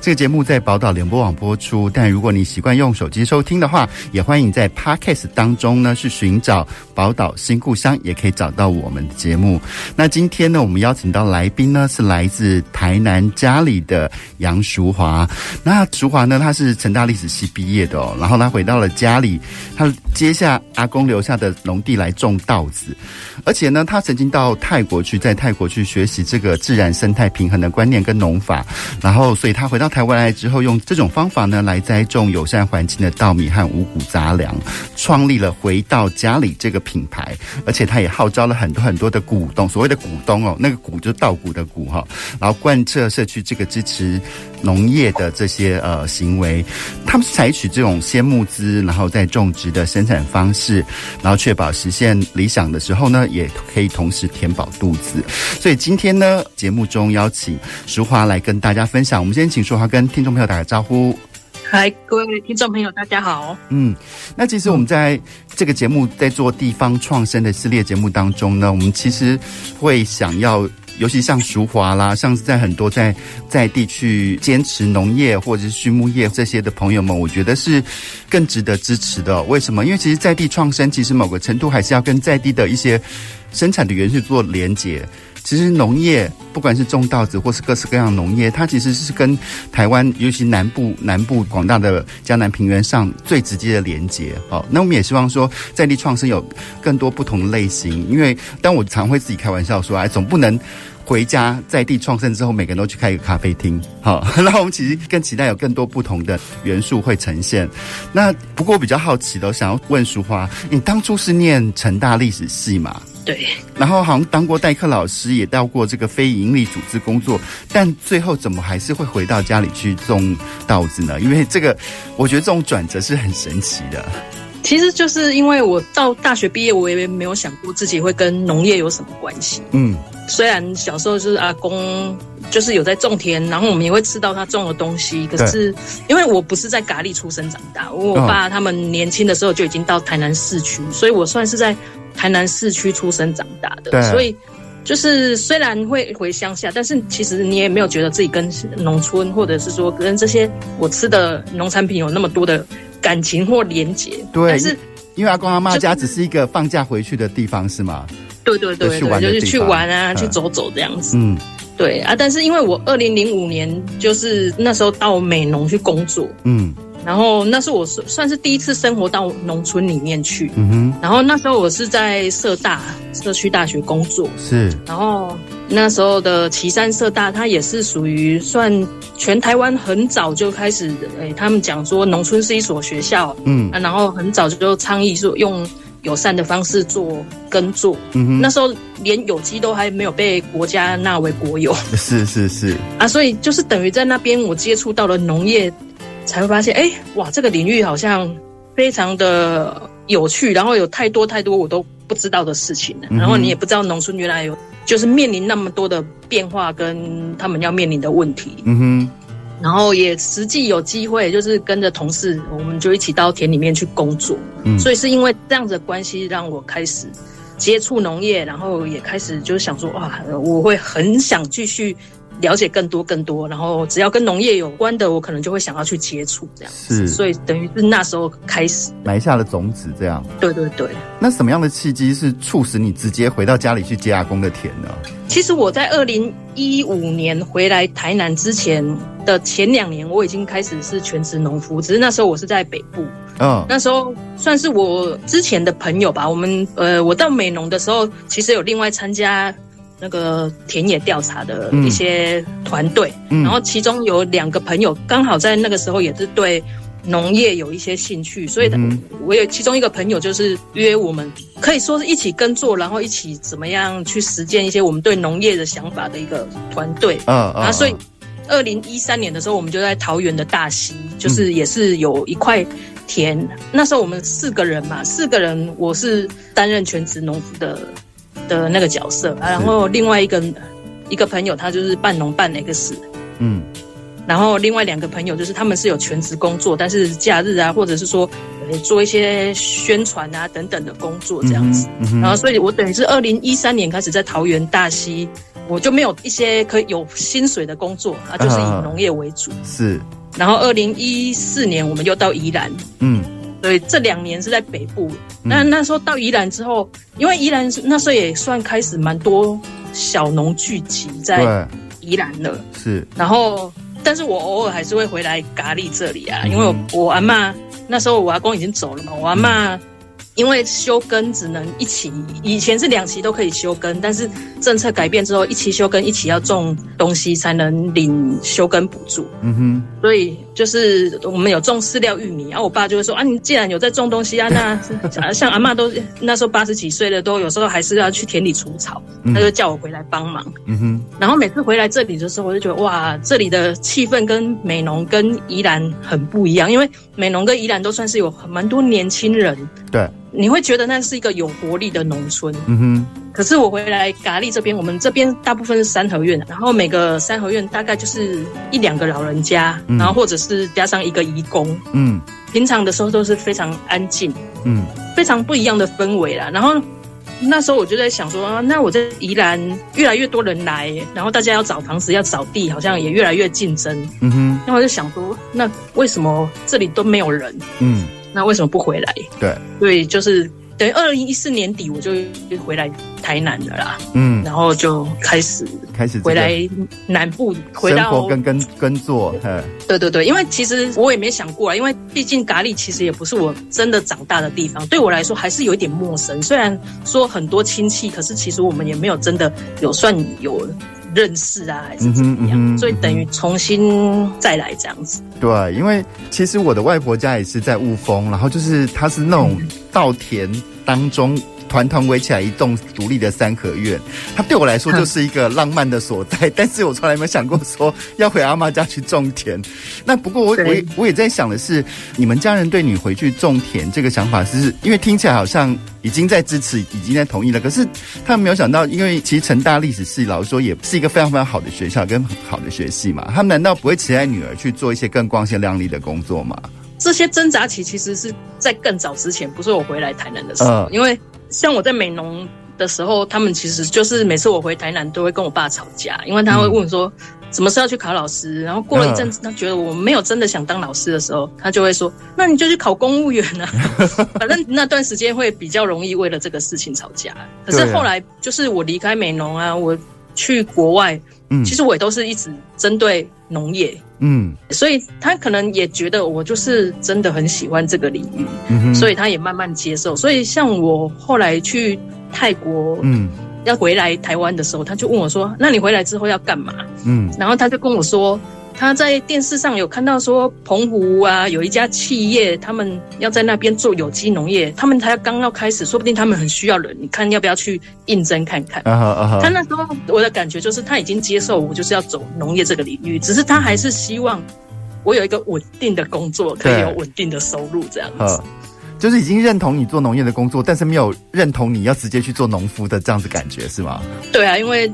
这个节目在宝岛联播网播出，但如果你习惯用手机收听的话，也欢迎在 Podcast 当中呢去寻找宝岛新故乡，也可以找到我们的节目。那今天呢，我们邀请到来宾呢是来自台南家里的杨淑华。那淑华呢，她是成大历史系毕业的哦，然后她回到了家里，她接下阿公留下的农地来种稻子，而且呢，她曾经到泰国去，在泰国去学习这个自然生态平衡的观念跟农法，然后所以她回到。台湾来之后，用这种方法呢来栽种友善环境的稻米和五谷杂粮，创立了回到家里这个品牌，而且他也号召了很多很多的股东，所谓的股东哦，那个股就是稻谷的谷哈，然后贯彻社区这个支持农业的这些呃行为，他们是采取这种先募资，然后再种植的生产方式，然后确保实现理想的时候呢，也可以同时填饱肚子。所以今天呢，节目中邀请淑华来跟大家分享，我们先请淑华跟听众朋友打个招呼。嗨，各位听众朋友，大家好。嗯，那其实我们在这个节目在做地方创生的系列节目当中呢，我们其实会想要。尤其像淑华啦，像是在很多在在地去坚持农业或者是畜牧业这些的朋友们，我觉得是更值得支持的。为什么？因为其实在地创生，其实某个程度还是要跟在地的一些生产的元素做连接。其实农业，不管是种稻子或是各式各样的农业，它其实是跟台湾，尤其南部南部广大的江南平原上最直接的连接。好，那我们也希望说，在地创生有更多不同的类型。因为当我常会自己开玩笑说，哎，总不能回家在地创生之后，每个人都去开一个咖啡厅。好，那我们其实更期待有更多不同的元素会呈现。那不过我比较好奇的，想要问淑华，你当初是念成大历史系吗？对，然后好像当过代课老师，也到过这个非营利组织工作，但最后怎么还是会回到家里去种稻子呢？因为这个，我觉得这种转折是很神奇的。其实就是因为我到大学毕业，我也没有想过自己会跟农业有什么关系。嗯，虽然小时候就是阿公就是有在种田，然后我们也会吃到他种的东西，可是因为我不是在佳里出生长大，我爸他们年轻的时候就已经到台南市区，所以我算是在。台南市区出生长大的，所以就是虽然会回乡下，但是其实你也没有觉得自己跟农村，或者是说跟这些我吃的农产品有那么多的感情或连结。对，但是因为阿公阿妈家只是一个放假回去的地方，是吗？对对对，对，就是去玩啊，去走走这样子。嗯，对啊，但是因为我二零零五年就是那时候到美农去工作，嗯。然后那是我算是第一次生活到农村里面去，嗯哼。然后那时候我是在社大社区大学工作，是。然后那时候的旗山社大，它也是属于算全台湾很早就开始，诶，他们讲说农村是一所学校，嗯。然后很早就倡议说用友善的方式做耕作，嗯哼。那时候连有机都还没有被国家纳为国有，是是是。啊，所以就是等于在那边我接触到了农业。才会发现，哎，哇，这个领域好像非常的有趣，然后有太多太多我都不知道的事情，然后你也不知道农村原来有就是面临那么多的变化跟他们要面临的问题。嗯哼，然后也实际有机会就是跟着同事，我们就一起到田里面去工作。嗯，所以是因为这样子的关系，让我开始接触农业，然后也开始就是想说，哇，我会很想继续。了解更多更多，然后只要跟农业有关的，我可能就会想要去接触这样子。是，所以等于是那时候开始埋下了种子，这样。对对对。那什么样的契机是促使你直接回到家里去接阿公的田呢？其实我在二零一五年回来台南之前的前两年，我已经开始是全职农夫，只是那时候我是在北部。嗯、哦。那时候算是我之前的朋友吧。我们呃，我到美农的时候，其实有另外参加。那个田野调查的一些团队，然后其中有两个朋友刚好在那个时候也是对农业有一些兴趣，所以我有其中一个朋友就是约我们，可以说是一起耕作，然后一起怎么样去实践一些我们对农业的想法的一个团队。嗯，然后所以二零一三年的时候，我们就在桃园的大溪，就是也是有一块田。嗯、那时候我们四个人嘛，四个人，我是担任全职农夫的的那个角色，然后另外一个一个朋友他就是半农半 X，嗯，然后另外两个朋友就是他们是有全职工作，但是假日啊，或者是说做一些宣传啊等等的工作这样子。嗯嗯、然后所以我等于是二零一三年开始在桃园大溪。我就没有一些可以有薪水的工作啊，就是以农业为主。是。然后二零一四年我们又到宜兰，嗯，所以这两年是在北部。那那时候到宜兰之后，因为宜兰那时候也算开始蛮多小农聚集在宜兰了。是。然后，但是我偶尔还是会回来咖喱这里啊，因为我，我阿妈那时候我阿公已经走了嘛，我阿嬷。因为休耕只能一起，以前是两期都可以休耕，但是政策改变之后，一期休耕，一起要种东西才能领休耕补助。嗯哼，所以就是我们有种饲料玉米，然后我爸就会说啊，你既然有在种东西啊，那 像阿嬷都那时候八十几岁了，都有时候还是要去田里除草，他就叫我回来帮忙。嗯哼，然后每次回来这里的时候，我就觉得哇，这里的气氛跟美浓跟宜兰很不一样，因为美浓跟宜兰都算是有蛮多年轻人。对。你会觉得那是一个有活力的农村，嗯哼。可是我回来咖喱这边，我们这边大部分是三合院，然后每个三合院大概就是一两个老人家，嗯、然后或者是加上一个义工，嗯。平常的时候都是非常安静，嗯，非常不一样的氛围啦。然后那时候我就在想说，那我在宜兰越来越多人来，然后大家要找房子要找地，好像也越来越竞争，嗯哼。那我就想说，那为什么这里都没有人？嗯。那为什么不回来？对，所以就是等于二零一四年底我就回来台南了啦。嗯，然后就开始开始回来南部，回到生活跟跟耕作。对对对，因为其实我也没想过啊，因为毕竟咖喱其实也不是我真的长大的地方，对我来说还是有一点陌生。虽然说很多亲戚，可是其实我们也没有真的有算有。认识啊，还是怎么样？嗯嗯、所以等于重新再来这样子。对，因为其实我的外婆家也是在雾峰，然后就是它是那种稻田当中。团团围起来一栋独立的三合院，它对我来说就是一个浪漫的所在。但是我从来没有想过说要回阿妈家去种田。那不过我我也我也在想的是，你们家人对你回去种田这个想法，是因为听起来好像已经在支持，已经在同意了。可是他们没有想到，因为其实成大历史系老实说也是一个非常非常好的学校跟很好的学系嘛。他们难道不会期待女儿去做一些更光鲜亮丽的工作吗？这些挣扎期其实是在更早之前，不是我回来台南的时候，呃、因为。像我在美农的时候，他们其实就是每次我回台南都会跟我爸吵架，因为他会问说什么时候要去考老师，然后过了一阵子，他觉得我没有真的想当老师的时候，他就会说，那你就去考公务员啊，反正那段时间会比较容易为了这个事情吵架。可是后来就是我离开美农啊，我去国外，嗯，其实我也都是一直针对农业。嗯，所以他可能也觉得我就是真的很喜欢这个领域，嗯，所以他也慢慢接受。所以像我后来去泰国，嗯，要回来台湾的时候，他就问我说：“那你回来之后要干嘛？”嗯，然后他就跟我说。他在电视上有看到说，澎湖啊有一家企业，他们要在那边做有机农业，他们才刚要开始，说不定他们很需要人，你看要不要去应征看看？啊哈啊哈！他那时候我的感觉就是他已经接受我就是要走农业这个领域，只是他还是希望我有一个稳定的工作，可以有稳定的收入这样子。就是已经认同你做农业的工作，但是没有认同你要直接去做农夫的这样子感觉是吗？对啊，因为。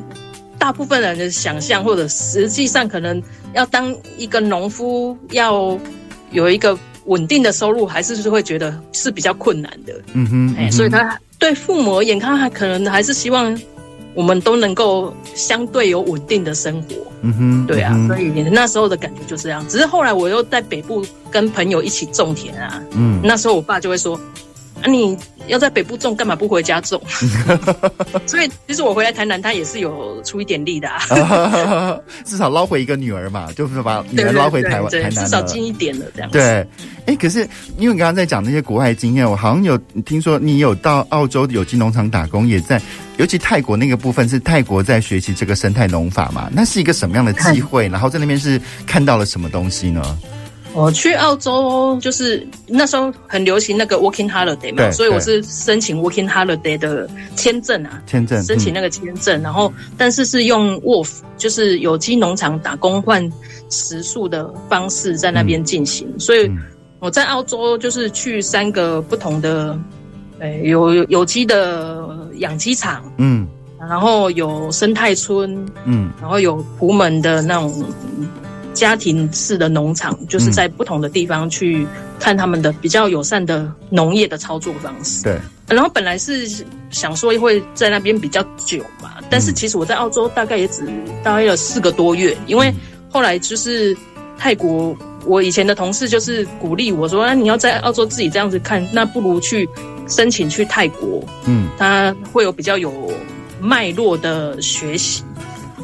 大部分人的想象，或者实际上可能要当一个农夫，要有一个稳定的收入，还是是会觉得是比较困难的。嗯哼，哎、欸，所以他对父母而言，他还可能还是希望我们都能够相对有稳定的生活。嗯哼，对啊，嗯、所以那时候的感觉就是这样。只是后来我又在北部跟朋友一起种田啊，嗯，那时候我爸就会说。啊，你要在北部种，干嘛不回家种？所以其实我回来台南，他也是有出一点力的啊。至少捞回一个女儿嘛，就是把女儿捞回台湾台南，至少近一点了这样子。对，哎、欸，可是因为你刚刚在讲那些国外经验，我好像有听说你有到澳洲有机农场打工，也在，尤其泰国那个部分是泰国在学习这个生态农法嘛？那是一个什么样的机会？然后在那边是看到了什么东西呢？我去澳洲就是那时候很流行那个 working holiday 嘛，所以我是申请 working holiday 的签证啊，签证申请那个签证，然后但是是用 WOF 就是有机农场打工换食宿的方式在那边进行，所以我在澳洲就是去三个不同的，诶有有机的养鸡场，嗯，然后有生态村，嗯，然后有湖门的那种。家庭式的农场，就是在不同的地方去看他们的比较友善的农业的操作方式。对，然后本来是想说会在那边比较久嘛，但是其实我在澳洲大概也只待了四个多月，因为后来就是泰国，我以前的同事就是鼓励我说：“啊，你要在澳洲自己这样子看，那不如去申请去泰国，嗯，他会有比较有脉络的学习。”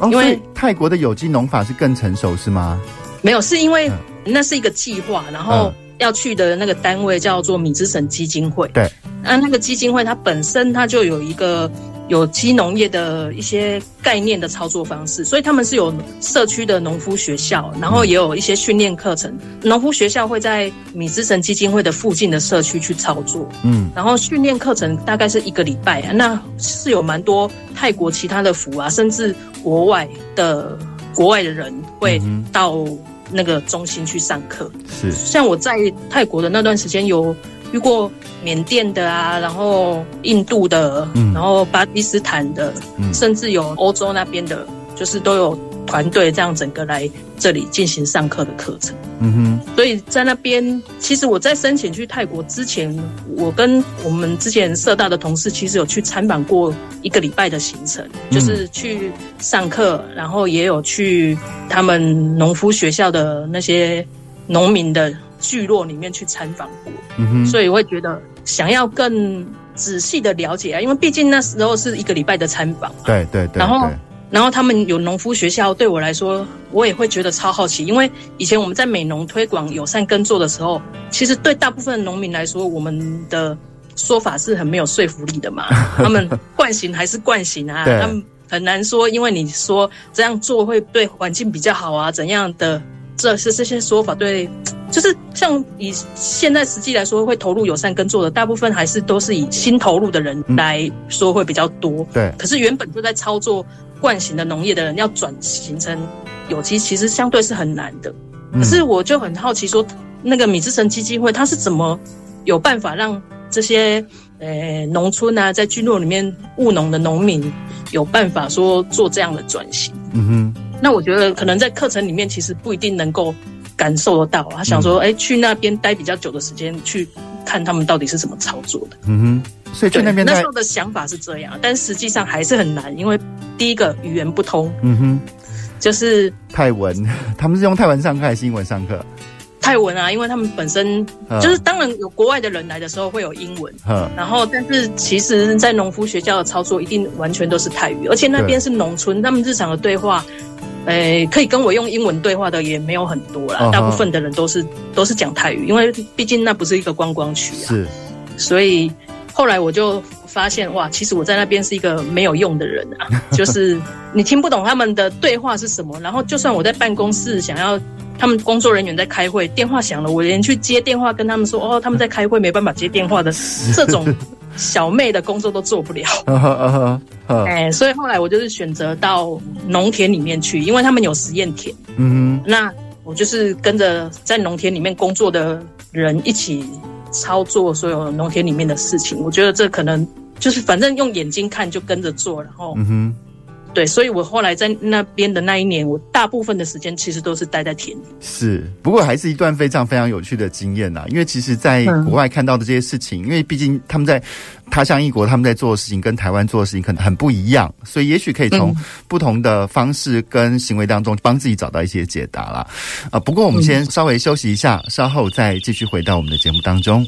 因为泰国的有机农法是更成熟，是吗？没有，是因为那是一个计划，然后要去的那个单位叫做米之神基金会。对，那那个基金会它本身它就有一个。有机农业的一些概念的操作方式，所以他们是有社区的农夫学校，然后也有一些训练课程。农夫学校会在米之神基金会的附近的社区去操作，嗯，然后训练课程大概是一个礼拜啊，那是有蛮多泰国其他的府啊，甚至国外的国外的人会到那个中心去上课。是，像我在泰国的那段时间有。遇过缅甸的啊，然后印度的，嗯，然后巴基斯坦的，嗯，甚至有欧洲那边的，就是都有团队这样整个来这里进行上课的课程。嗯哼，所以在那边，其实我在申请去泰国之前，我跟我们之前社大的同事，其实有去参访过一个礼拜的行程，就是去上课，然后也有去他们农夫学校的那些农民的。聚落里面去参访过，嗯哼，所以我会觉得想要更仔细的了解啊，因为毕竟那时候是一个礼拜的参访嘛，对对对，然后然后他们有农夫学校，对我来说，我也会觉得超好奇，因为以前我们在美农推广友善耕作的时候，其实对大部分农民来说，我们的说法是很没有说服力的嘛，他们惯行还是惯行啊，他们很难说，因为你说这样做会对环境比较好啊，怎样的，这是这些说法对。就是像以现在实际来说，会投入友善耕作的大部分还是都是以新投入的人来说会比较多。对。可是原本就在操作惯行的农业的人，要转型成有机，其实相对是很难的。可是我就很好奇，说那个米之神基金会，他是怎么有办法让这些呃农村啊，在聚落里面务农的农民有办法说做这样的转型？嗯哼。那我觉得可能在课程里面，其实不一定能够。感受得到，他想说，哎、嗯欸，去那边待比较久的时间，去看他们到底是怎么操作的。嗯哼，所以去那边那时候的想法是这样，但实际上还是很难，因为第一个语言不通。嗯哼，就是泰文，他们是用泰文上课还是英文上课？泰文啊，因为他们本身就是，当然有国外的人来的时候会有英文。嗯，然后但是其实，在农夫学校的操作一定完全都是泰语，而且那边是农村，他们日常的对话。诶、欸，可以跟我用英文对话的也没有很多啦，uh -huh. 大部分的人都是都是讲泰语，因为毕竟那不是一个观光区啊。是，所以后来我就发现，哇，其实我在那边是一个没有用的人啊，就是你听不懂他们的对话是什么，然后就算我在办公室想要他们工作人员在开会，电话响了，我连去接电话跟他们说，哦，他们在开会，没办法接电话的 这种。小妹的工作都做不了，哎、欸，所以后来我就是选择到农田里面去，因为他们有实验田。嗯，那我就是跟着在农田里面工作的人一起操作所有农田里面的事情。我觉得这可能就是反正用眼睛看就跟着做，然后。嗯对，所以我后来在那边的那一年，我大部分的时间其实都是待在田里。是，不过还是一段非常非常有趣的经验呐。因为其实，在国外看到的这些事情，嗯、因为毕竟他们在他乡异国，他们在做的事情跟台湾做的事情可能很不一样，所以也许可以从不同的方式跟行为当中帮自己找到一些解答啦。啊，不过我们先稍微休息一下，稍后再继续回到我们的节目当中。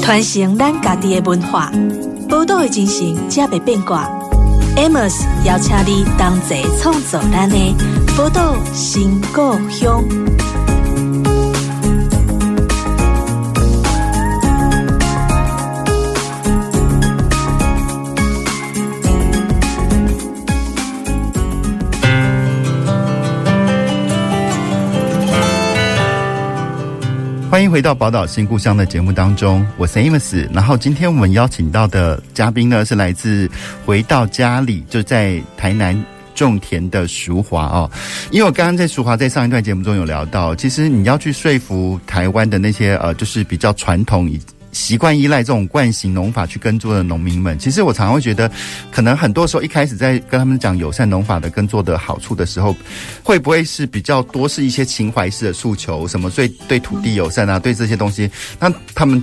传承咱家己的文化。宝岛的精神，才袂变卦。Amos 邀请你同齐创作咱的宝岛新故乡。欢迎回到宝岛新故乡的节目当中，我是 Amos。然后今天我们邀请到的嘉宾呢，是来自回到家里，就在台南种田的淑华哦。因为我刚刚在淑华在上一段节目中有聊到，其实你要去说服台湾的那些呃，就是比较传统以。习惯依赖这种惯性农法去耕作的农民们，其实我常常会觉得，可能很多时候一开始在跟他们讲友善农法的耕作的好处的时候，会不会是比较多是一些情怀式的诉求，什么对对土地友善啊，对这些东西，那他们。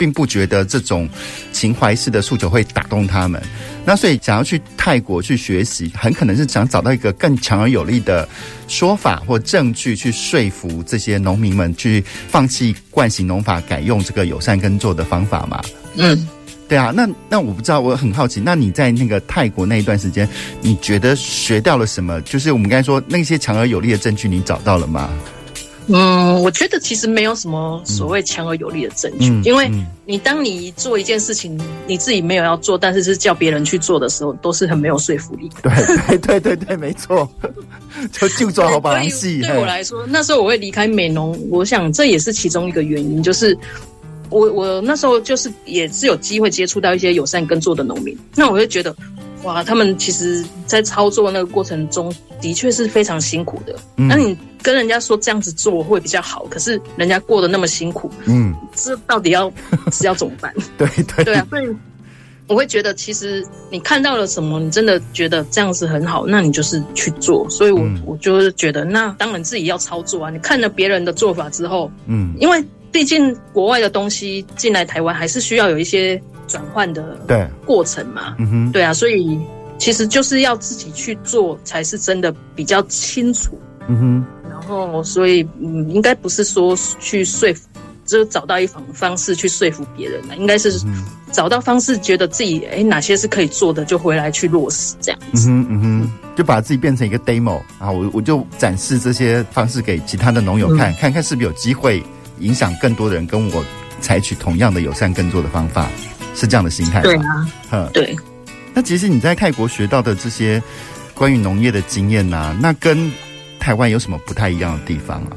并不觉得这种情怀式的诉求会打动他们，那所以想要去泰国去学习，很可能是想找到一个更强而有力的说法或证据，去说服这些农民们去放弃惯行农法，改用这个友善耕作的方法嘛。嗯，对啊，那那我不知道，我很好奇，那你在那个泰国那一段时间，你觉得学到了什么？就是我们刚才说那些强而有力的证据，你找到了吗？嗯，我觉得其实没有什么所谓强而有力的证据，因为你当你做一件事情，你自己没有要做，但是是叫别人去做的时候，都是很没有说服力。对对对对对，没错，就就做好把戏。对我来说，那时候我会离开美农，我想这也是其中一个原因，就是我我那时候就是也是有机会接触到一些友善耕作的农民，那我就觉得。哇，他们其实，在操作那个过程中的确是非常辛苦的。嗯，那你跟人家说这样子做会比较好，可是人家过得那么辛苦，嗯，这到底要是要怎么办？对对对啊，所以我会觉得，其实你看到了什么，你真的觉得这样子很好，那你就是去做。所以我，我、嗯、我就是觉得，那当然自己要操作啊。你看了别人的做法之后，嗯，因为毕竟国外的东西进来台湾，还是需要有一些。转换的对。过程嘛，嗯哼，对啊，所以其实就是要自己去做，才是真的比较清楚。嗯哼，然后所以嗯，应该不是说去说服，就找到一种方式去说服别人了，应该是找到方式，觉得自己哎哪些是可以做的，就回来去落实这样子。嗯哼，嗯哼，就把自己变成一个 demo 啊，我我就展示这些方式给其他的农友看，嗯，看看是不是有机会影响更多的人跟我采取同样的友善耕作的方法。是这样的心态，对啊，嗯，对。那其实你在泰国学到的这些关于农业的经验呐、啊，那跟台湾有什么不太一样的地方啊？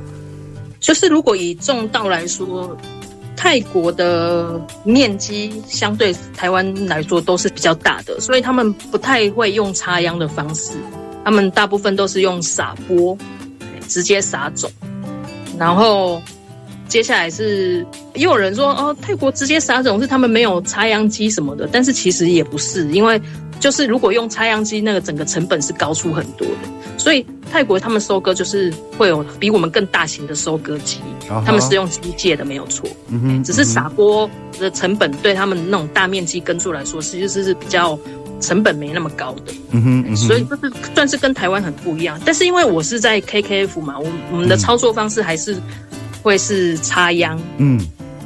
就是如果以种稻来说，泰国的面积相对台湾来说都是比较大的，所以他们不太会用插秧的方式，他们大部分都是用撒播，直接撒种，然后。接下来是也有人说哦，泰国直接撒种是他们没有插秧机什么的，但是其实也不是，因为就是如果用插秧机，那个整个成本是高出很多的。所以泰国他们收割就是会有比我们更大型的收割机，uh-huh. 他们是用机械的没有错，嗯哼，只是撒播的成本对他们那种大面积耕作来说，其实是比较成本没那么高的，嗯哼，嗯哼，所以就是算是跟台湾很不一样。但是因为我是在 KKF 嘛，我我们的操作方式还是。会是插秧，嗯，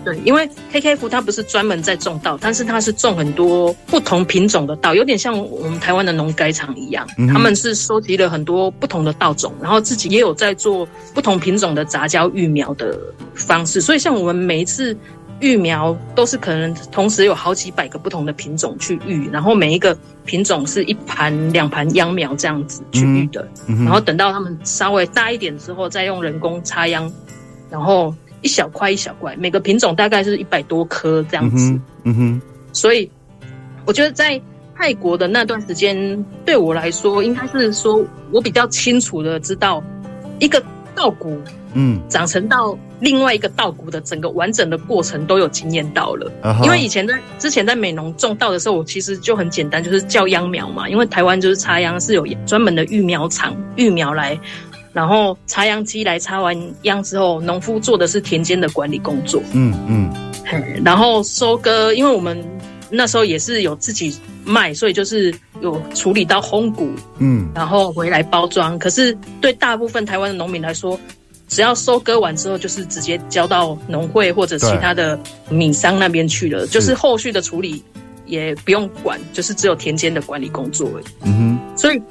对，因为 KKF 它不是专门在种稻，但是它是种很多不同品种的稻，有点像我们台湾的农改场一样，嗯，他们是收集了很多不同的稻种，然后自己也有在做不同品种的杂交育苗的方式，所以像我们每一次育苗都是可能同时有好几百个不同的品种去育，然后每一个品种是一盘两盘秧苗这样子去育的，嗯，然后等到它们稍微大一点之后，再用人工插秧。然后一小块一小块，每个品种大概是一百多颗这样子。嗯哼，嗯哼。所以我觉得在泰国的那段时间，对我来说，应该是说我比较清楚的知道一个稻谷，嗯，长成到另外一个稻谷的整个完整的过程都有经验到了。Uh-huh. 因为以前在之前在美农种稻的时候，我其实就很简单，就是叫秧苗嘛。因为台湾就是插秧是有专门的育苗场育苗来。然后插秧机来插完秧之后，农夫做的是田间的管理工作。嗯嗯。然后收割，因为我们那时候也是有自己卖，所以就是有处理到烘谷。嗯。然后回来包装。可是对大部分台湾的农民来说，只要收割完之后，就是直接交到农会或者其他的米商那边去了，就是后续的处理也不用管，就是只有田间的管理工作而已。嗯哼。所以。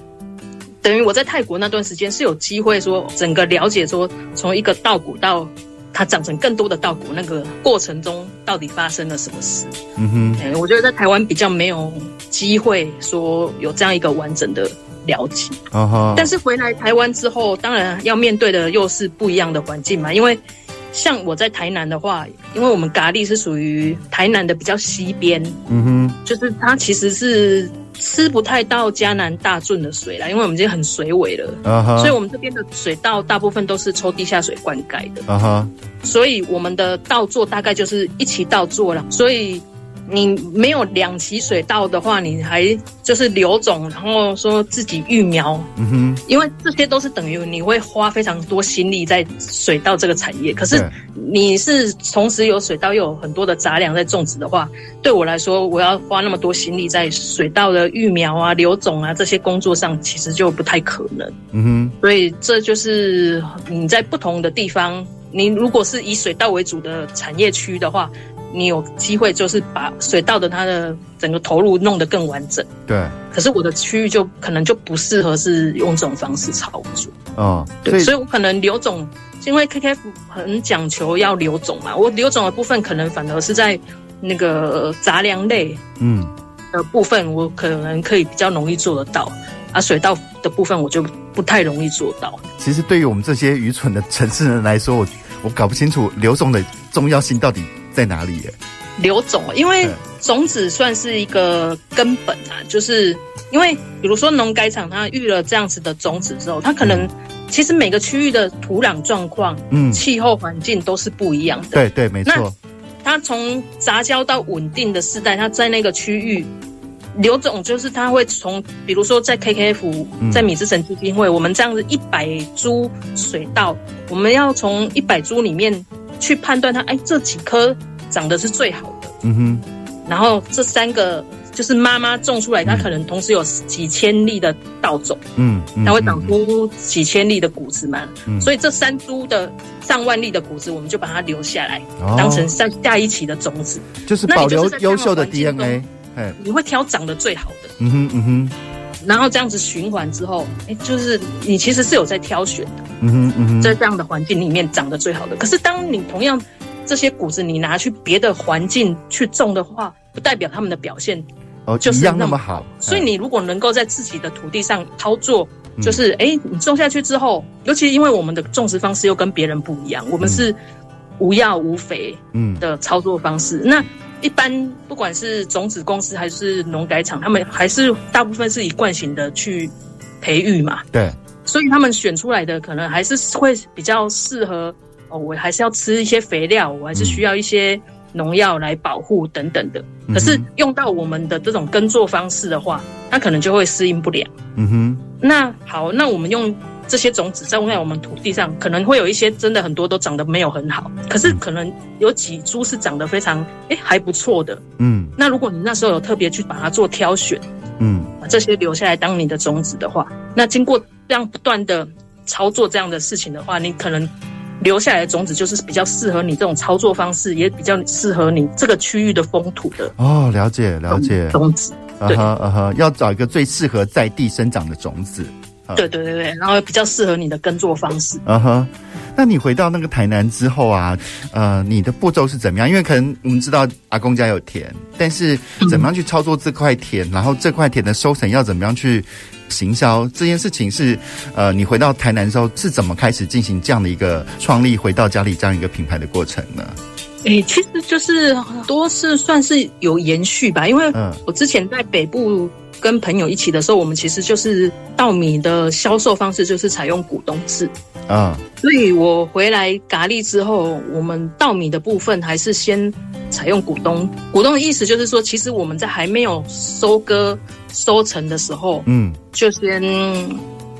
等于我在泰国那段时间是有机会说整个了解说，从一个稻谷到它长成更多的稻谷那个过程中到底发生了什么事。嗯哼，欸，我觉得在台湾比较没有机会说有这样一个完整的了解。但是回来台湾之后，当然要面对的又是不一样的环境嘛，因为像我在台南的话，因为我们咖喱是属于台南的比较西边，嗯哼，就是它其实是吃不太到嘉南大圳的水啦，因为我们已经很水尾了，所以我们这边的水稻大部分都是抽地下水灌溉的，所以我们的稻作大概就是一起稻作了，所以。你没有两期水稻的话，你还就是留种，然后说自己育苗，嗯哼，因为这些都是等于你会花非常多心力在水稻这个产业。可是你是同时有水稻又有很多的杂粮在种植的话，对我来说，我要花那么多心力在水稻的育苗啊、留种啊这些工作上，其实就不太可能。嗯哼，所以这就是你在不同的地方，你如果是以水稻为主的产业区的话。你有机会就是把水稻的它的整个投入弄得更完整，对。可是我的区域就可能就不适合是用这种方式操作，哦，对。所以，我可能留种，因为 KKF 很讲求要留种嘛，我留种的部分可能反而是在那个杂粮类，嗯，的部分我可能可以比较容易做得到，啊，水稻的部分我就不太容易做到。其实对于我们这些愚蠢的城市人来说，我我搞不清楚留种的重要性到底在哪里耶？留种，因为种子算是一个根本啊，就是因为比如说农改场，它育了这样子的种子之后，它可能其实每个区域的土壤状况、嗯，气候环境都是不一样的。对对，没错。它从杂交到稳定的世代，它在那个区域留种，就是它会从比如说在 KKF，在米之神基金会，我们这样子一百株水稻，我们要从一百株里面。去判断它，哎，这几颗长得是最好的。嗯哼。然后这三个就是妈妈种出来，它可能同时有几千粒的稻种。嗯。它会长出几千粒的谷子嘛。嗯。所以这三株的上万粒的谷子，我们就把它留下来，当成下下一期的种子。就是保留优秀的 DNA。哎。你会挑长得最好的。嗯哼嗯哼。然后这样子循环之后，哎，就是你其实是有在挑选的。嗯哼嗯哼，在这样的环境里面长得最好的。可是当你同样这些谷子你拿去别的环境去种的话，不代表他们的表现哦就是那么好。所以你如果能够在自己的土地上操作，就是哎，你种下去之后，尤其因为我们的种植方式又跟别人不一样，我们是无药无肥嗯的操作方式。那一般不管是种子公司还是农改场，他们还是大部分是以惯性的去培育嘛。对。所以他们选出来的可能还是会比较适合哦，我还是要吃一些肥料，我还是需要一些农药来保护等等的。嗯。可是用到我们的这种耕作方式的话，它可能就会适应不了。嗯哼。那好，那我们用这些种子在在我们土地上，可能会有一些真的很多都长得没有很好，可是可能有几株是长得非常哎还不错的。嗯。那如果你那时候有特别去把它做挑选，嗯，把这些留下来当你的种子的话，那经过。这样不断的操作这样的事情的话，你可能留下来的种子就是比较适合你这种操作方式，也比较适合你这个区域的风土的。哦，了解了解。种子，对，啊哈，啊哈，要找一个最适合在地生长的种子。对对对对，然后比较适合你的耕作方式。啊哈，那你回到那个台南之后啊，呃，你的步骤是怎么样？因为可能我们知道阿公家有田，但是怎么样去操作这块田，嗯、然后这块田的收成要怎么样去？行销这件事情是，呃，你回到台南的时候是怎么开始进行这样的一个创立，回到家里这样一个品牌的过程呢？诶、欸，其实就是多是算是有延续吧，因为我之前在北部跟朋友一起的时候，我们其实就是稻米的销售方式就是采用股东制啊，所以我回来咖喱之后，我们稻米的部分还是先采用股东。股东的意思就是说，其实我们在还没有收割。收成的时候，嗯，就先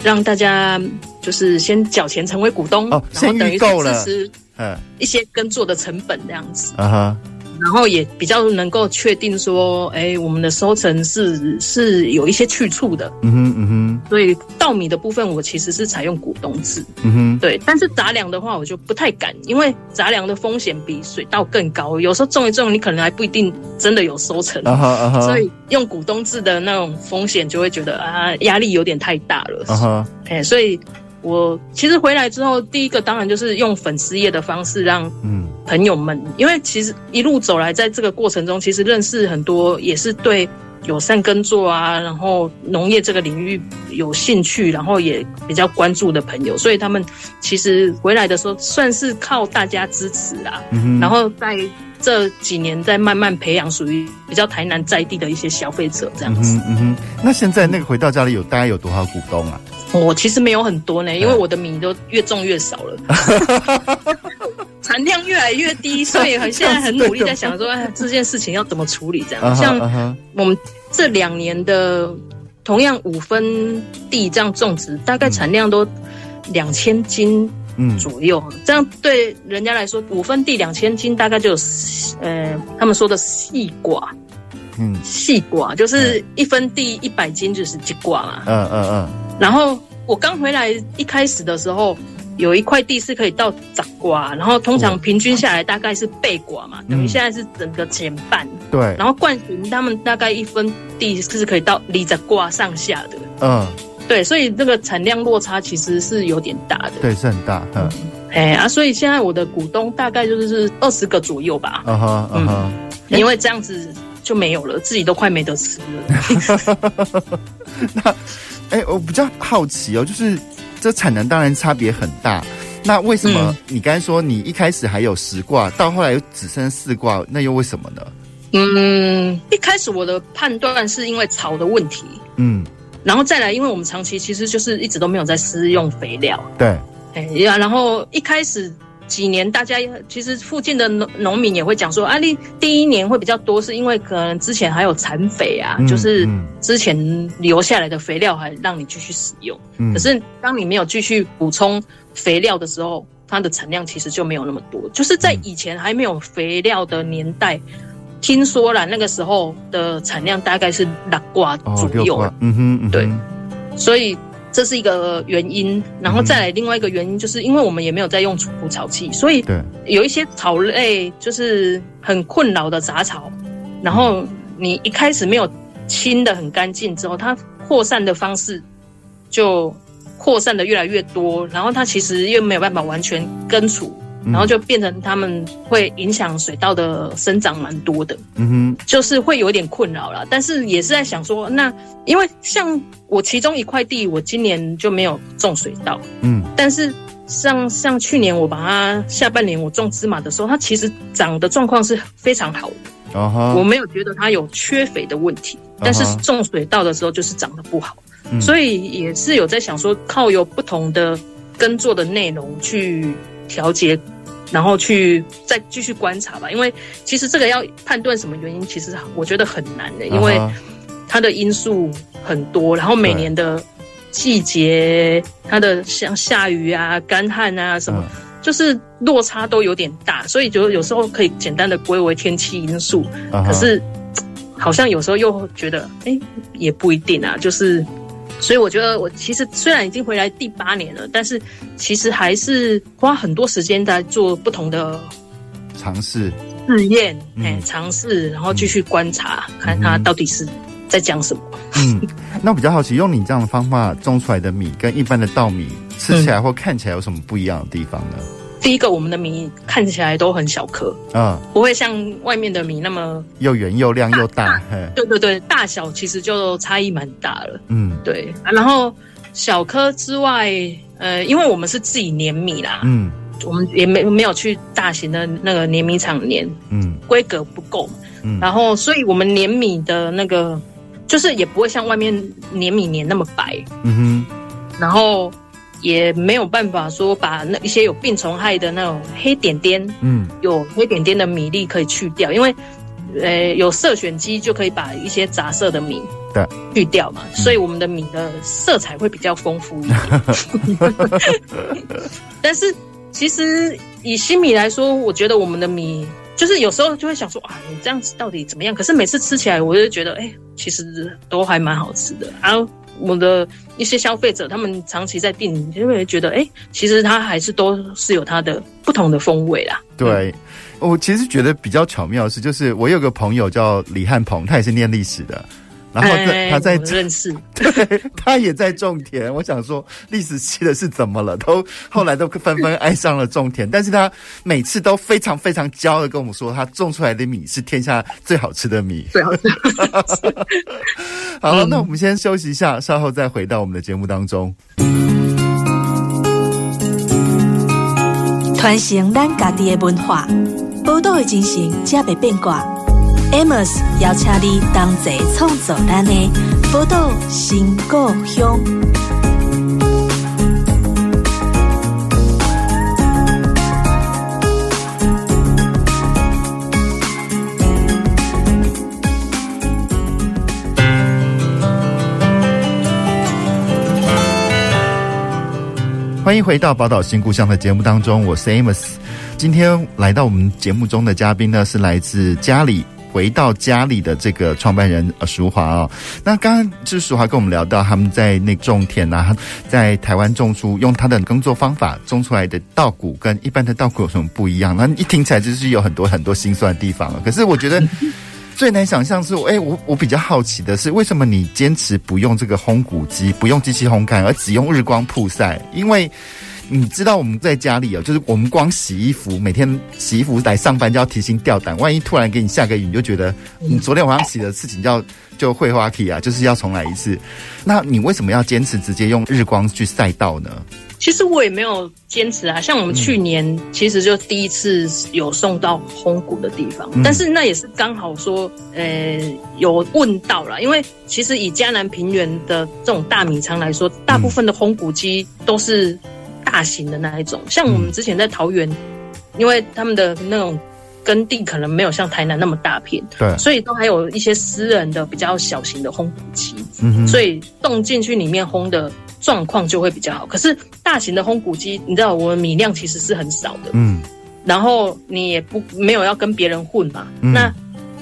让大家就是先缴钱成为股东，哦，然后等于是支持嗯一些耕作的成本这样子，啊哈。然后也比较能够确定说，哎，我们的收成是是有一些去处的，嗯哼嗯哼。所以稻米的部分，我其实是采用股东制，嗯哼，对。但是杂粮的话，我就不太敢，因为杂粮的风险比水稻更高，有时候种一种，你可能还不一定真的有收成，啊哈啊哈。所以用股东制的那种风险，就会觉得啊，压力有点太大了，啊哈。哎，所以。我其实回来之后，第一个当然就是用粉丝页的方式让嗯朋友们，因为其实一路走来，在这个过程中，其实认识很多也是对友善耕作啊，然后农业这个领域有兴趣，然后也比较关注的朋友，所以他们其实回来的时候算是靠大家支持啦。嗯哼，然后在这几年在慢慢培养属于比较台南在地的一些消费者这样子。嗯哼，嗯哼，那现在那个回到家里有大概有多少股东啊？我其实没有很多呢，因为我的米都越种越少了。产量越来越低，所以很现在很努力在想说，哎，这件事情要怎么处理？这样，像我们这两年的同样五分地这样种植，大概产量都两千斤左右。这样对人家来说，五分地两千斤，大概就有呃，他们说的细寡，嗯，细寡就是一分地一百斤就是几寡嘛。嗯嗯嗯。然后我刚回来一开始的时候。有一块地是可以到十挂，然后通常平均下来大概是背瓜嘛，等于现在是整个减半。对。然后冠群他们大概一分地是可以到离着瓜上下的。嗯。对，所以这个产量落差其实是有点大的。对，是很大。嗯。哎啊，所以现在我的股东大概就是二十个左右吧。嗯哼，嗯哼。因为这样子就没有了，自己都快没得吃了。那，哎，我比较好奇哦，就是。这产能当然差别很大，那为什么你刚才说你一开始还有十挂，到后来又只剩四挂，那又为什么呢？嗯，一开始我的判断是因为草的问题，嗯，然后再来，因为我们长期其实就是一直都没有在施用肥料，对，哎呀，然后一开始。几年，大家其实附近的农农民也会讲说，啊，你第一年会比较多，是因为可能之前还有残肥啊，嗯、就是之前留下来的肥料还让你继续使用。嗯、可是当你没有继续补充肥料的时候，它的产量其实就没有那么多。就是在以前还没有肥料的年代，嗯、听说了那个时候的产量大概是六挂左右。哦、嗯哼，嗯哼对，所以。这是一个原因，然后再来另外一个原因，就是因为我们也没有在用除草剂，所以有一些草类就是很困扰的杂草，然后你一开始没有清的很干净之后，它扩散的方式就扩散的越来越多，然后它其实又没有办法完全根除。然后就变成他们会影响水稻的生长蛮多的，嗯哼，就是会有点困扰了。但是也是在想说，那因为像我其中一块地，我今年就没有种水稻，嗯，但是像像去年我把它下半年我种芝麻的时候，它其实长的状况是非常好的，啊哈，我没有觉得它有缺肥的问题。但是种水稻的时候就是长得不好，所以也是有在想说，靠有不同的耕作的内容去调节。然后去再继续观察吧，因为其实这个要判断什么原因，其实我觉得很难的，因为它的因素很多，然后每年的季节，它的像下雨啊、干旱啊什么，就是落差都有点大，所以就有时候可以简单的归为天气因素，可是好像有时候又觉得，哎，也不一定啊，就是。所以我觉得，我其实虽然已经回来第八年了，但是其实还是花很多时间在做不同的尝试、试验，哎，尝试，然后继续观察，嗯、看它到底是在讲什么。嗯，那我比较好奇，用你这样的方法种出来的米，跟一般的稻米吃起来或看起来有什么不一样的地方呢？第一个，我们的米看起来都很小颗，嗯，不会像外面的米那么又圆又亮又大。对对对，大小其实就差异蛮大了。嗯，对。然后小颗之外，呃，因为我们是自己碾米啦，嗯，我们也没没有去大型的那个碾米厂碾，嗯，规格不够，嗯，然后所以我们碾米的那个就是也不会像外面碾米碾那么白，嗯哼，然后。也没有办法说把那一些有病虫害的那种黑点点，嗯，有黑点点的米粒可以去掉，因为，呃，有色选机就可以把一些杂色的米对去掉嘛，所以我们的米的色彩会比较丰富一点。但是其实以新米来说，我觉得我们的米就是有时候就会想说啊，你这样子到底怎么样？可是每次吃起来，我就觉得哎，其实都还蛮好吃的。然后。我的一些消费者，他们长期在店里，就会觉得，哎、其实它还是都是有它的不同的风味啦。对，我其实觉得比较巧妙的是，就是我有个朋友叫李汉鹏，他也是念历史的，然后在他在认识，对，他也在种田。我想说，历史系的是怎么了？都后来都纷纷爱上了种田，但是他每次都非常非常骄傲的跟我们说，他种出来的米是天下最好吃的米。最好吃。好了，那我们先休息一下，稍后再回到我们的节目当中。传承咱家己的文化，宝岛的精神，才袂变卦。Amos 邀请你同齐创造咱的宝岛新故乡。欢迎回到《宝岛新故乡》的节目当中，我是 Amos。今天来到我们节目中的嘉宾呢，是来自佳里回到家里的这个创办人呃淑华哦。那刚刚就是淑华跟我们聊到，他们在那种田啊，在台湾种出用他的耕作方法种出来的稻谷，跟一般的稻谷有什么不一样？那一听起来就是有很多很多心酸的地方了。可是我觉得。最难想象是，哎，我我比较好奇的是，为什么你坚持不用这个烘谷机，不用机器烘干，而只用日光曝晒？因为你知道我们在家里哦，就是我们光洗衣服，每天洗衣服来上班就要提心吊胆，万一突然给你下个雨，你就觉得你昨天晚上洗的事情就要就会花气啊，就是要重来一次。那你为什么要坚持直接用日光去晒到呢？其实我也没有坚持啊，像我们去年其实就第一次有送到烘谷的地方，嗯、但是那也是刚好说，呃，有问到了，因为其实以嘉南平原的这种大米仓来说，大部分的烘谷机都是大型的那一种，像我们之前在桃园，因为他们的那种耕地可能没有像台南那么大片，对，所以都还有一些私人的比较小型的烘谷机，嗯，所以动进去里面烘的。状况就会比较好，可是大型的烘谷机，你知道我们米量其实是很少的，嗯，然后你也不没有要跟别人混嘛，嗯、那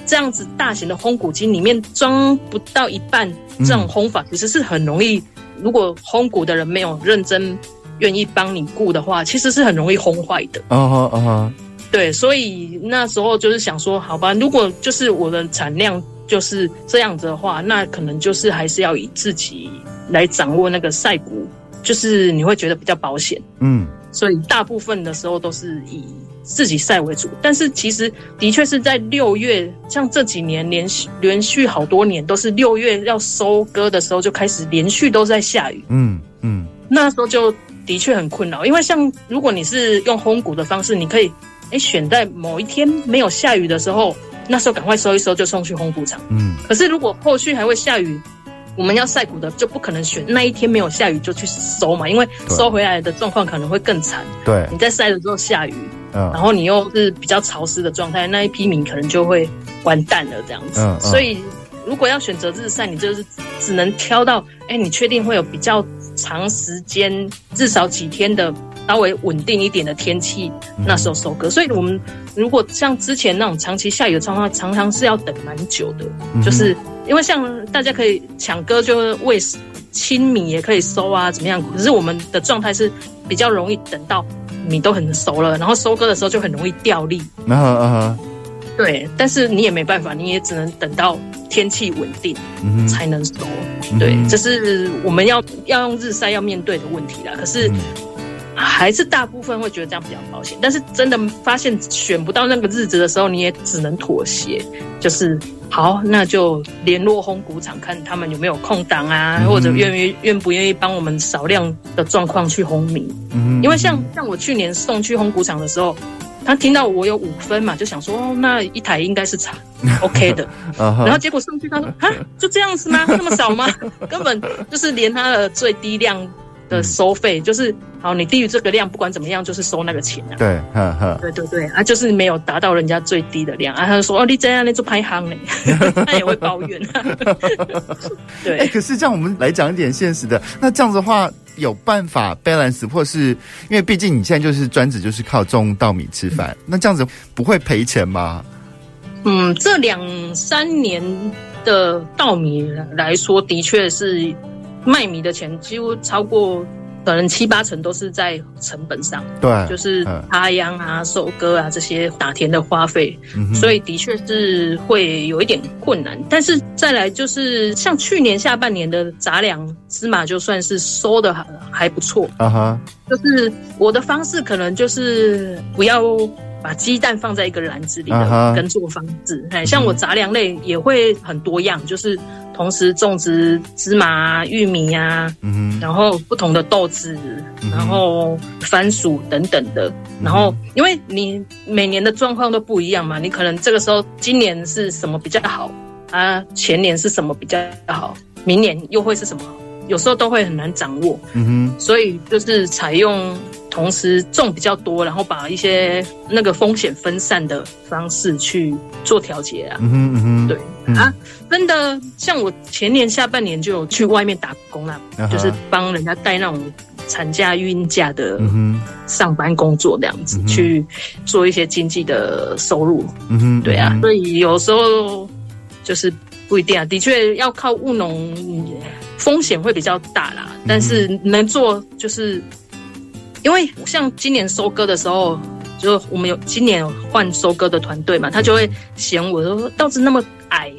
这样子大型的烘谷机里面装不到一半，这种烘法其实是很容易，如果烘谷的人没有认真愿意帮你雇的话，其实是很容易烘坏的。哦哦哦，对，所以那时候就是想说，好吧，如果就是我的产量就是这样子的话，那可能就是还是要以自己。来掌握那个晒谷，就是你会觉得比较保险，嗯，所以大部分的时候都是以自己晒为主。但是其实的确是在六月，像这几年连续连续好多年都是六月要收割的时候就开始连续都在下雨，嗯嗯，那时候就的确很困扰。因为像如果你是用烘谷的方式，你可以哎选在某一天没有下雨的时候，那时候赶快收一收就送去烘谷场，嗯。可是如果后续还会下雨。我们要晒谷的就不可能选那一天没有下雨就去收嘛，因为收回来的状况可能会更惨。对，你在晒的时候下雨，嗯，然后你又是比较潮湿的状态，那一批米可能就会完蛋了这样子。嗯，嗯，所以如果要选择日晒，你就是只能挑到，哎，你确定会有比较长时间，至少几天的稍微稳定一点的天气，那时候收割。嗯，所以我们如果像之前那种长期下雨的状况，常常是要等蛮久的，就是。因为像大家可以抢割，就喂青米也可以收啊，怎么样？可是我们的状态是比较容易等到米都很熟了，然后收割的时候就很容易掉粒。啊哈啊哈。对，但是你也没办法，你也只能等到天气稳定才能收。嗯、对，这是我们要要用日晒要面对的问题啦。可是、嗯、还是大部分会觉得这样比较保险，但是真的发现选不到那个日子的时候，你也只能妥协，就是。好，那就联络烘谷厂，看他们有没有空档啊，嗯、或者愿意愿不愿意帮我们少量的状况去烘米。嗯，因为像像我去年送去烘谷厂的时候，他听到我有五分嘛，就想说，哦，那一台应该是差 OK 的。然后结果上去，他说啊，就这样子吗？那么少吗？根本就是连他的最低量。的收费就是，好，你低于这个量，不管怎么样，就是收那个钱啊。对，呵呵，对对对，啊，就是没有达到人家最低的量啊。他就说，哦，你这样，你做排行嘞，他也会抱怨。对，哎、欸，可是这样，我们来讲一点现实的。那这样子的话，有办法 balance，或是因为毕竟你现在就是专职，就是靠种稻米吃饭，嗯、那这样子不会赔钱吗？嗯，这两三年的稻米来说，的确是。卖米的钱几乎超过可能七八成都是在成本上，对，就是插秧啊、收割啊这些打田的花费，嗯、所以的确是会有一点困难。但是再来就是像去年下半年的杂粮芝麻，就算是收的还还不错啊哈。就是我的方式可能就是不要把鸡蛋放在一个篮子里的耕作方式，哎、uh，huh. 像我杂粮类也会很多样，就是。同时种植芝麻、玉米啊，嗯哼，然后不同的豆子，然后番薯等等的，然后因为你每年的状况都不一样嘛，你可能这个时候今年是什么比较好啊？前年是什么比较好？明年又会是什么？有时候都会很难掌握，嗯哼，所以就是采用。同时种比较多，然后把一些那个风险分散的方式去做调节啊。嗯哼嗯哼，对、嗯、啊，真的像我前年下半年就有去外面打工啦，就是帮人家带那种产假、孕假的上班工作这样子，嗯、去做一些经济的收入。嗯哼，对啊，所以有时候就是不一定啊，的确要靠务农，风险会比较大啦，但是能做就是。因为像今年收割的时候，就我们有今年换收割的团队嘛，他就会嫌我说稻子那么矮。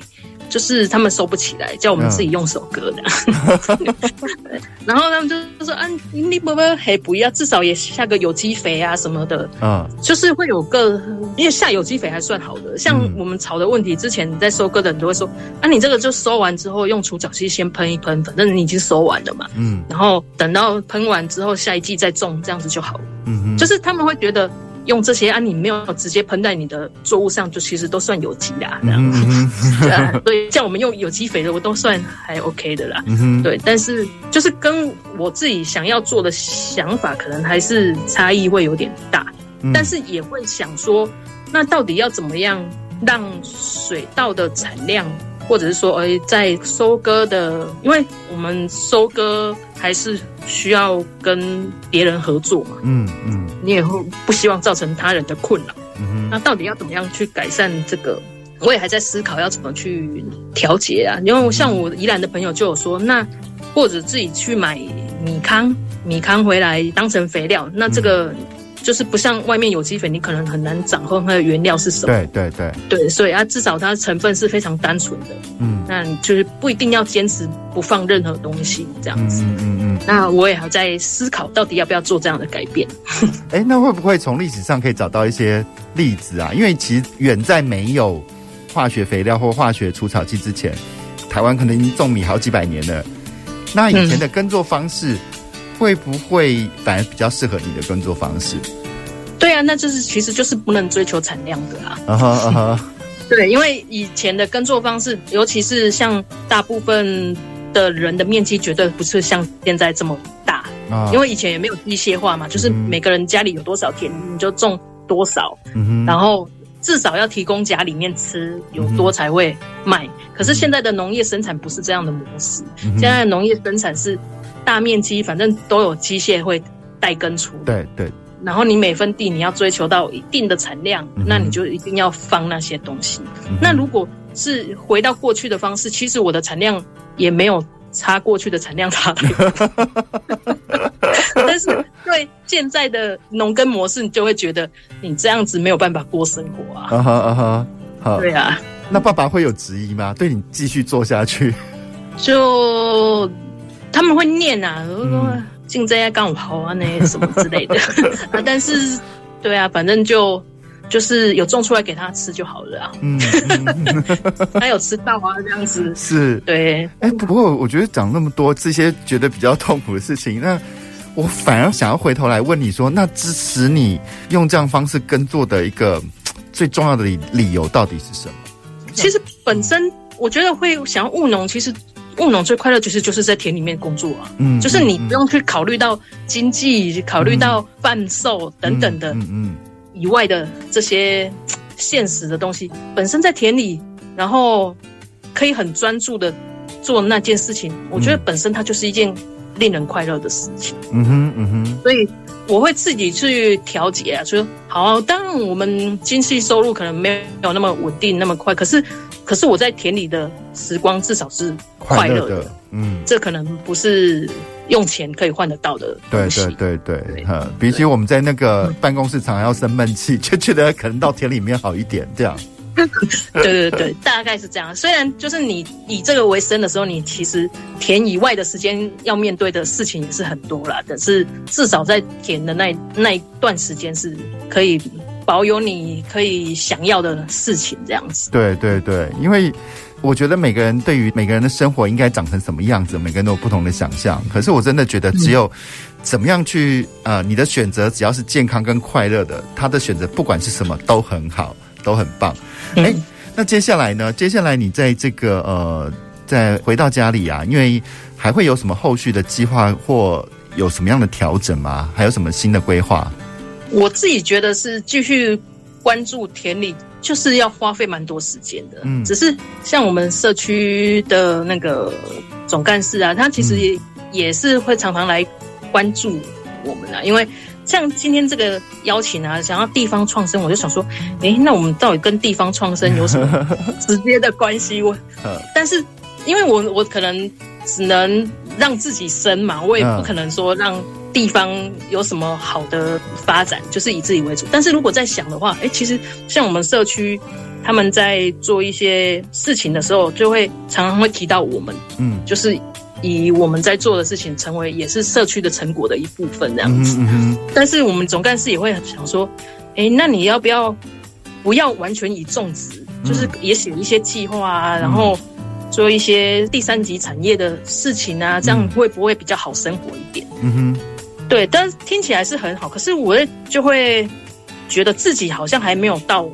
就是他们收不起来，叫我们自己用手割的。嗯、然后他们就说：“啊，你不不还不要，至少也下个有机肥啊什么的。”嗯，就是会有个，因为下有机肥还算好的。像我们草的问题，之前在收割的人都会说：“啊，你这个就收完之后用除草剂先喷一喷，反正你已经收完了嘛。”嗯，然后等到喷完之后，下一季再种，这样子就好了。嗯嗯，就是他们会觉得。用这些啊，你没有直接喷在你的作物上，就其实都算有机的，这样子。对啊，所以像我们用有机肥的，我都算还 OK 的啦。嗯，对，但是就是跟我自己想要做的想法，可能还是差异会有点大。嗯，但是也会想说，那到底要怎么样让水稻的产量？或者是说，哎，在收割的，因为我们收割还是需要跟别人合作嘛，嗯嗯，嗯你也会不希望造成他人的困扰，嗯哼，那到底要怎么样去改善这个？我也还在思考要怎么去调节啊。因为像我宜兰的朋友就有说，那或者自己去买米糠，米糠回来当成肥料，那这个。嗯就是不像外面有机肥，你可能很难掌控它的原料是什么。对对对对，所以啊，至少它的成分是非常单纯的。嗯，那就是不一定要坚持不放任何东西这样子。嗯嗯嗯。那我也还在思考，到底要不要做这样的改变。哎、欸，那会不会从历史上可以找到一些例子啊？因为其实远在没有化学肥料或化学除草剂之前，台湾可能已经种米好几百年了。那以前的耕作方式。嗯会不会反而比较适合你的耕作方式？对啊，那就是其实就是不能追求产量的啊。对，因为以前的耕作方式，尤其是像大部分的人的面积，绝对不是像现在这么大。啊。因为以前也没有机械化嘛，就是每个人家里有多少田，你就种多少。然后至少要提供家里面吃，有多才会卖。可是现在的农业生产不是这样的模式，现在的农业生产是。大面积，反正都有机械会带根除。对对。然后你每分地你要追求到一定的产量，嗯、那你就一定要放那些东西。嗯、那如果是回到过去的方式，其实我的产量也没有差过去的产量差太多。但是对现在的农耕模式，你就会觉得你这样子没有办法过生活啊。啊哈啊哈，好。对啊。那爸爸会有质疑吗？对你继续做下去？就。他们会念啊，说进这些刚好啊，那什么之类的 啊。但是，对啊，反正就就是有种出来给他吃就好了啊。嗯，他有吃到啊，这样子是。对，哎、欸，不过我觉得讲那么多这些觉得比较痛苦的事情，那我反而想要回头来问你说，那支持你用这样方式耕作的一个最重要的理理由到底是什么？其实本身我觉得会想要务农，其实。务农最快乐其实就是在田里面工作啊，嗯，就是你不用去考虑到经济、嗯、考虑到贩售等等的，嗯嗯，以外的这些现实的东西，本身在田里，然后可以很专注的做那件事情，我觉得本身它就是一件令人快乐的事情，嗯哼嗯哼，所以我会自己去调节啊，说好，当然我们经济收入可能没有那么稳定那么快，可是。可是我在田里的时光至少是快乐的，的，嗯，这可能不是用钱可以换得到的东西。对对对对，哈，比起我们在那个办公室常常要生闷气，就觉得可能到田里面好一点，这样。对 对对，大概是这样。虽然就是你以这个为生的时候，你其实田以外的时间要面对的事情也是很多啦。但是至少在田的那那一段时间是可以保有你可以想要的事情，这样子。对对对，因为我觉得每个人对于每个人的生活应该长成什么样子，每个人都有不同的想象。可是我真的觉得，只有怎么样去呃，你的选择只要是健康跟快乐的，他的选择不管是什么都很好。都很棒，哎，那接下来呢？接下来你在这个呃，在回到家里啊，因为还会有什么后续的计划或有什么样的调整吗？还有什么新的规划？我自己觉得是继续关注田里，就是要花费蛮多时间的。嗯，只是像我们社区的那个总干事啊，他其实也、嗯、也是会常常来关注我们啊，因为。像今天这个邀请啊，想要地方创生，我就想说，诶，那我们到底跟地方创生有什么 直接的关系？我，但是因为我我可能只能让自己生嘛，我也不可能说让地方有什么好的发展，就是以自己为主。但是如果在想的话，哎，其实像我们社区他们在做一些事情的时候，就会常常会提到我们，嗯，就是。以我们在做的事情成为也是社区的成果的一部分这样子，但是我们总干事也会想说，哎，那你要不要不要完全以种植，就是也写一些计划啊，然后做一些第三级产业的事情啊，这样会不会比较好生活一点？嗯哼，对，但是听起来是很好，可是我就会觉得自己好像还没有到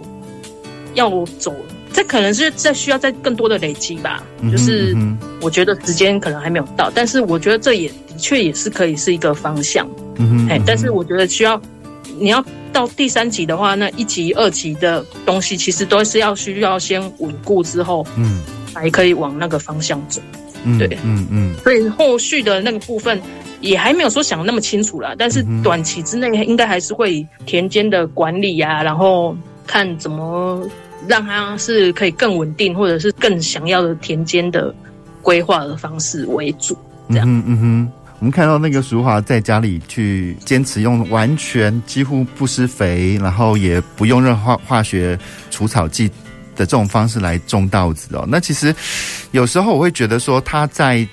要走。这可能是在需要再更多的累积吧，就是我觉得时间可能还没有到，但是我觉得这也的确也是可以是一个方向，嗯哼，但是我觉得需要你要到第三级的话，那一级、二级的东西其实都是要需要先稳固之后，嗯，才可以往那个方向走，对，嗯嗯，所以后续的那个部分也还没有说想那么清楚啦，但是短期之内应该还是会以田间的管理啊，然后看怎么。让它是可以更稳定，或者是更想要的田间的规划的方式为主，这样。嗯嗯哼，我们看到那个淑华在家里去坚持用完全几乎不施肥，然后也不用任何化化学除草剂的这种方式来种稻子哦。那其实有时候我会觉得说他在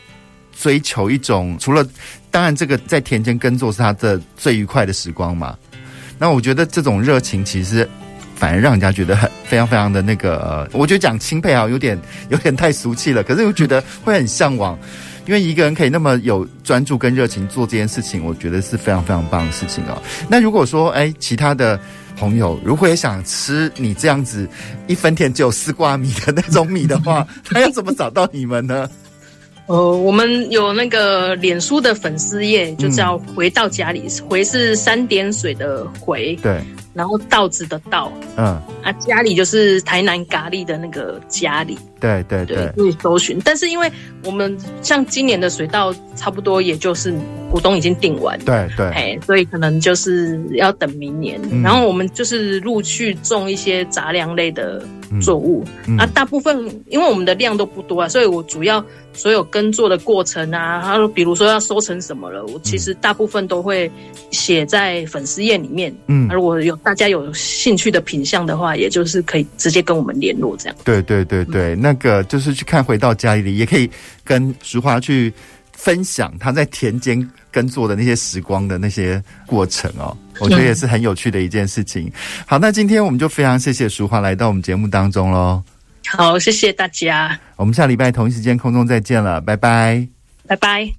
追求一种，除了当然这个在田间耕作是他的最愉快的时光嘛。那我觉得这种热情其实。反而让人家觉得很非常非常的那个，呃我觉得讲钦佩啊，有点 有点太俗气了。可是我觉得会很向往，因为一个人可以那么有专注跟热情做这件事情，我觉得是非常非常棒的事情哦。那如果说哎，其他的朋友如果也想吃你这样子一分田只有丝瓜米的那种米的话，他要怎么找到你们呢？呃，我们有那个脸书的粉丝页，就叫“回到家里”，嗯、回是三点水的回，对。然后稻子的稻，嗯，啊，家里就是台南咖喱的那个家里，对对对，可以搜寻。但是因为我们像今年的水稻，差不多也就是股东已经定完，对对，哎，所以可能就是要等明年。嗯、然后我们就是陆续种一些杂粮类的作物，嗯嗯、啊，大部分因为我们的量都不多啊，所以我主要。所有耕作的过程啊，他说，比如说要收成什么了，我其实大部分都会写在粉丝页里面。嗯，如果有大家有兴趣的品相的话，也就是可以直接跟我们联络这样。对对对对，嗯、那个就是去看回到家里，也可以跟淑华去分享他在田间耕作的那些时光的那些过程哦，我觉得也是很有趣的一件事情。嗯、好，那今天我们就非常谢谢淑华来到我们节目当中喽。好，谢谢大家。我们下礼拜同一时间空中再见了，拜拜，拜拜。